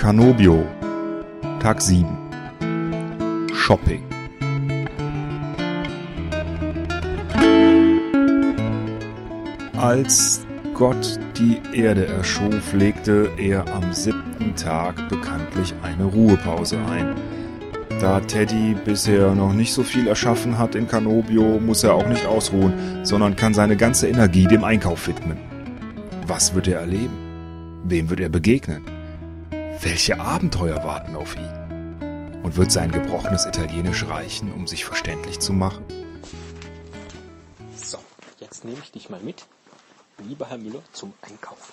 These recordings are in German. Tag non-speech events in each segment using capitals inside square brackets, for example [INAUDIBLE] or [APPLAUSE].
Canobio. Tag 7. Shopping. Als Gott die Erde erschuf, legte er am siebten Tag bekanntlich eine Ruhepause ein. Da Teddy bisher noch nicht so viel erschaffen hat in Canobio, muss er auch nicht ausruhen, sondern kann seine ganze Energie dem Einkauf widmen. Was wird er erleben? Wem wird er begegnen? Welche Abenteuer warten auf ihn? Und wird sein gebrochenes Italienisch reichen, um sich verständlich zu machen? So, jetzt nehme ich dich mal mit, lieber Herr Müller, zum Einkauf.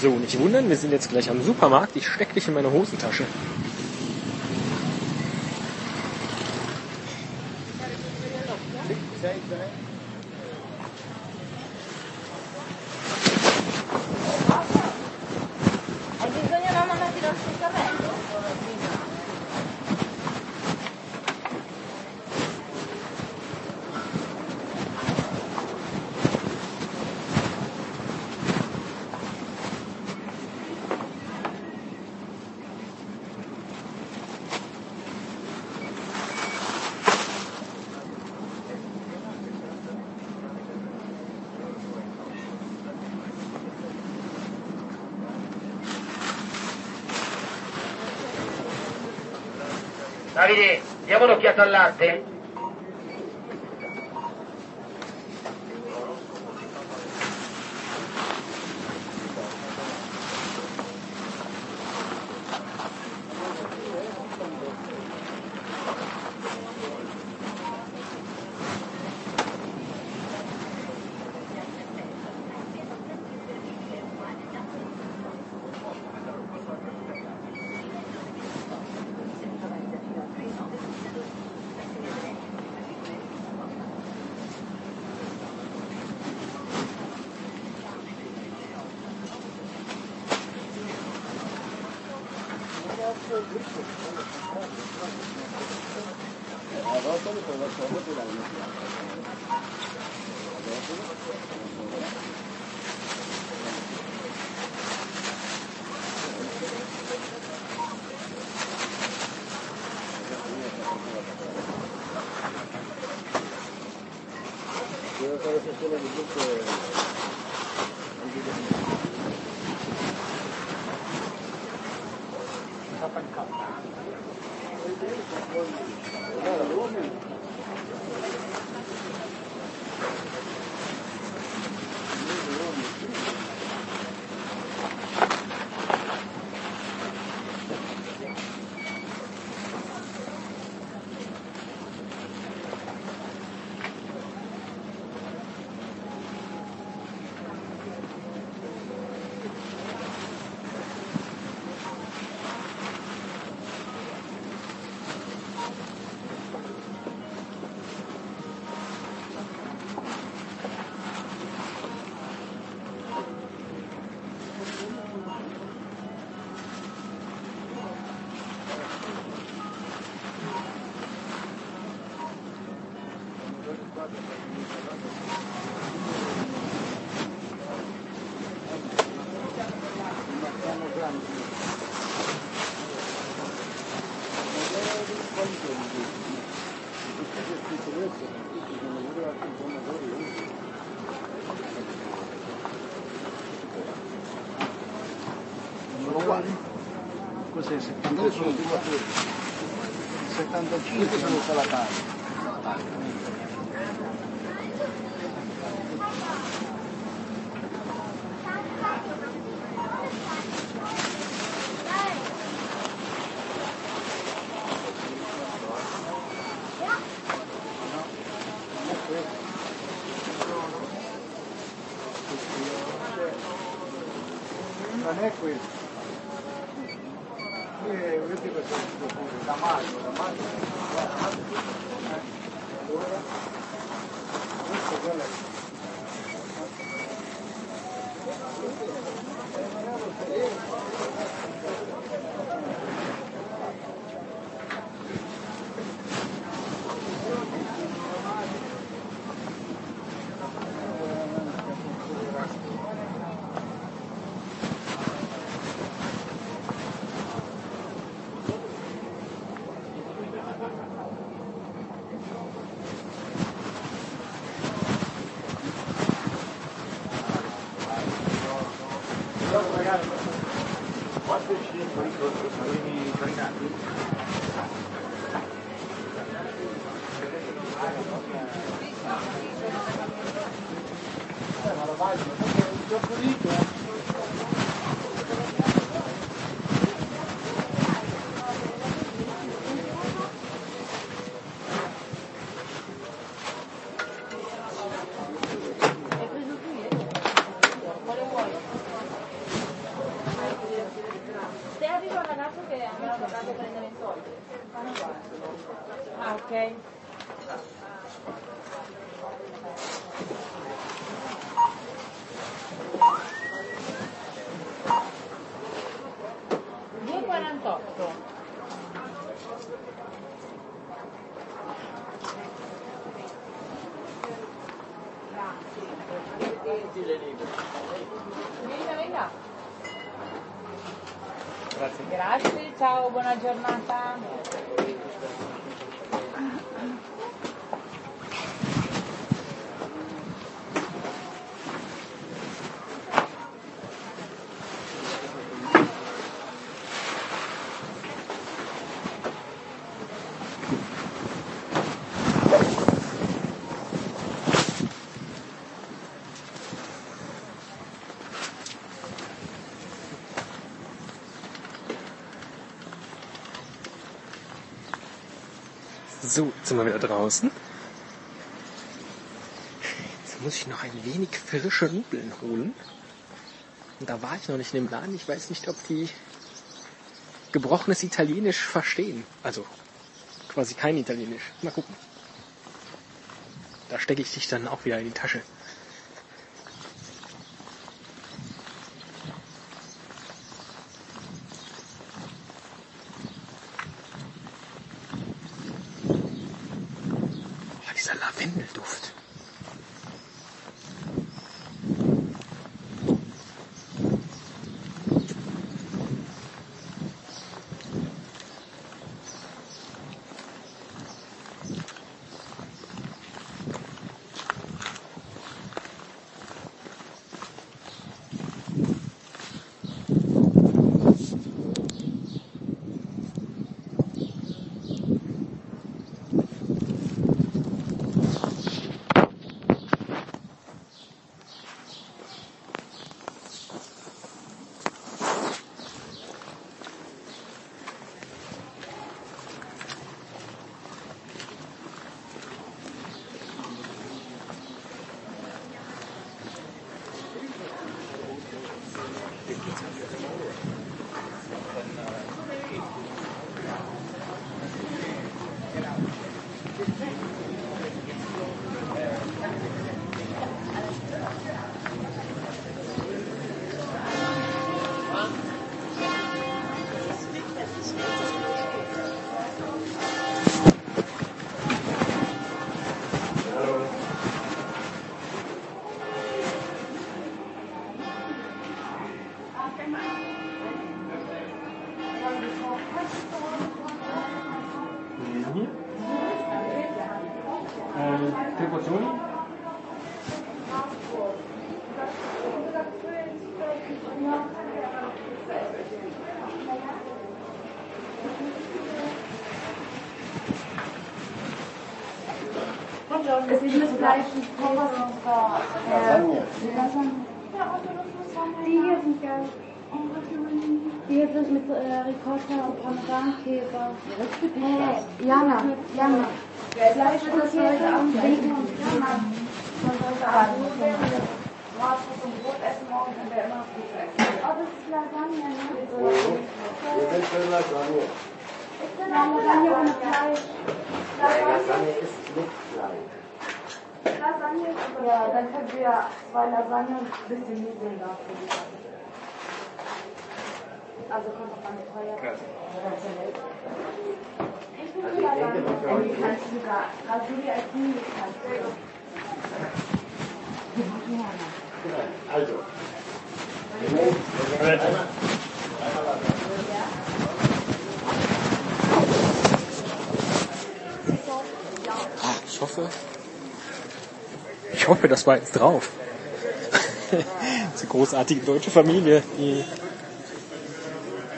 So, nicht wundern, wir sind jetzt gleich am Supermarkt. Ich steck dich in meine Hosentasche. Davide, diamo un'occhiata al latte? 啊，我这里坐了差。Thank you. Cos'è? 75? 75 sono salatari. Non è questo. Qui è io dico sempre da maggio, da maggio. Yo fui So, jetzt sind wir wieder draußen. Jetzt muss ich noch ein wenig frische Nudeln holen. Und da war ich noch nicht in dem Laden. Ich weiß nicht, ob die gebrochenes Italienisch verstehen. Also quasi kein Italienisch. Mal gucken. Da stecke ich dich dann auch wieder in die Tasche. Es ist und Käse und zwar Lasagne. Die hier sind geil. Die hier sind mit äh, Ricotta und Parmesankäse. Nee, Jana, Jana. Fleisch und Käse und Bacon Bratwurst und Brot essen morgen können wir immer Pizza essen. Oh, das ist Lasagne, ne? Wir sind für Lasagne. Ich bin Lasagne ohne Fleisch. Lasagne ist mit Fleisch. Lasagne ist Ja, dann können wir zwei Lasagne und ein bisschen Nudeln dafür. Also kommt auf eine teuer. Ich bin Also ich Lasagne. kannst du sogar Rasuri als Nudeln. Also. Moment, einmal. Ah, ich hoffe. Ich hoffe, das war jetzt drauf. [LAUGHS] Diese großartige deutsche Familie, die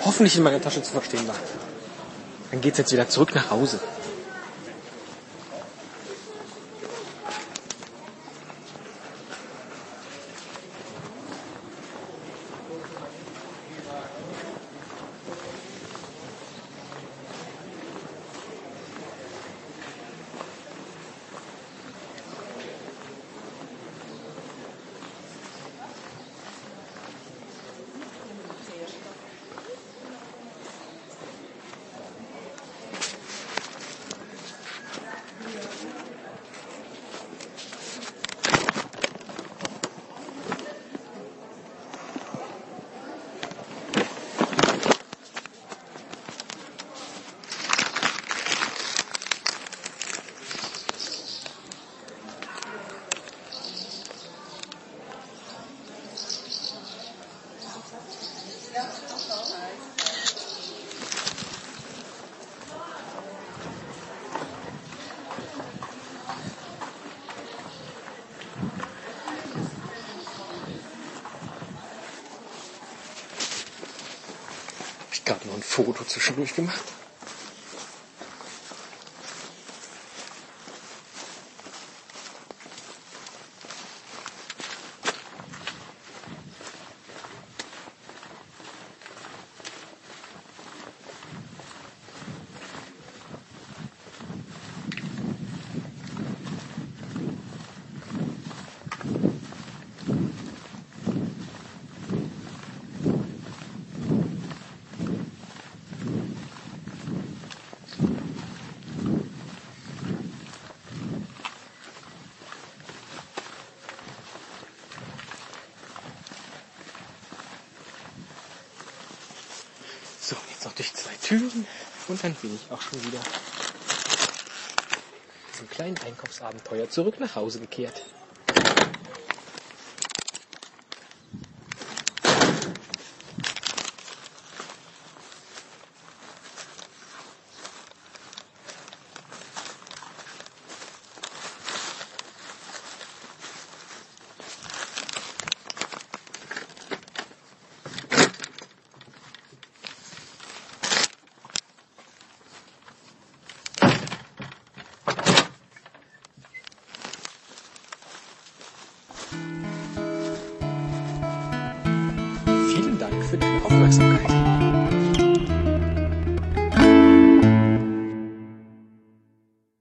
hoffentlich in meiner Tasche zu verstehen war. Dann geht's jetzt wieder zurück nach Hause. Gerade noch ein Foto zwischendurch gemacht. So, jetzt noch durch zwei Türen und dann bin ich auch schon wieder diesem kleinen Einkaufsabenteuer zurück nach Hause gekehrt. Aufmerksamkeit.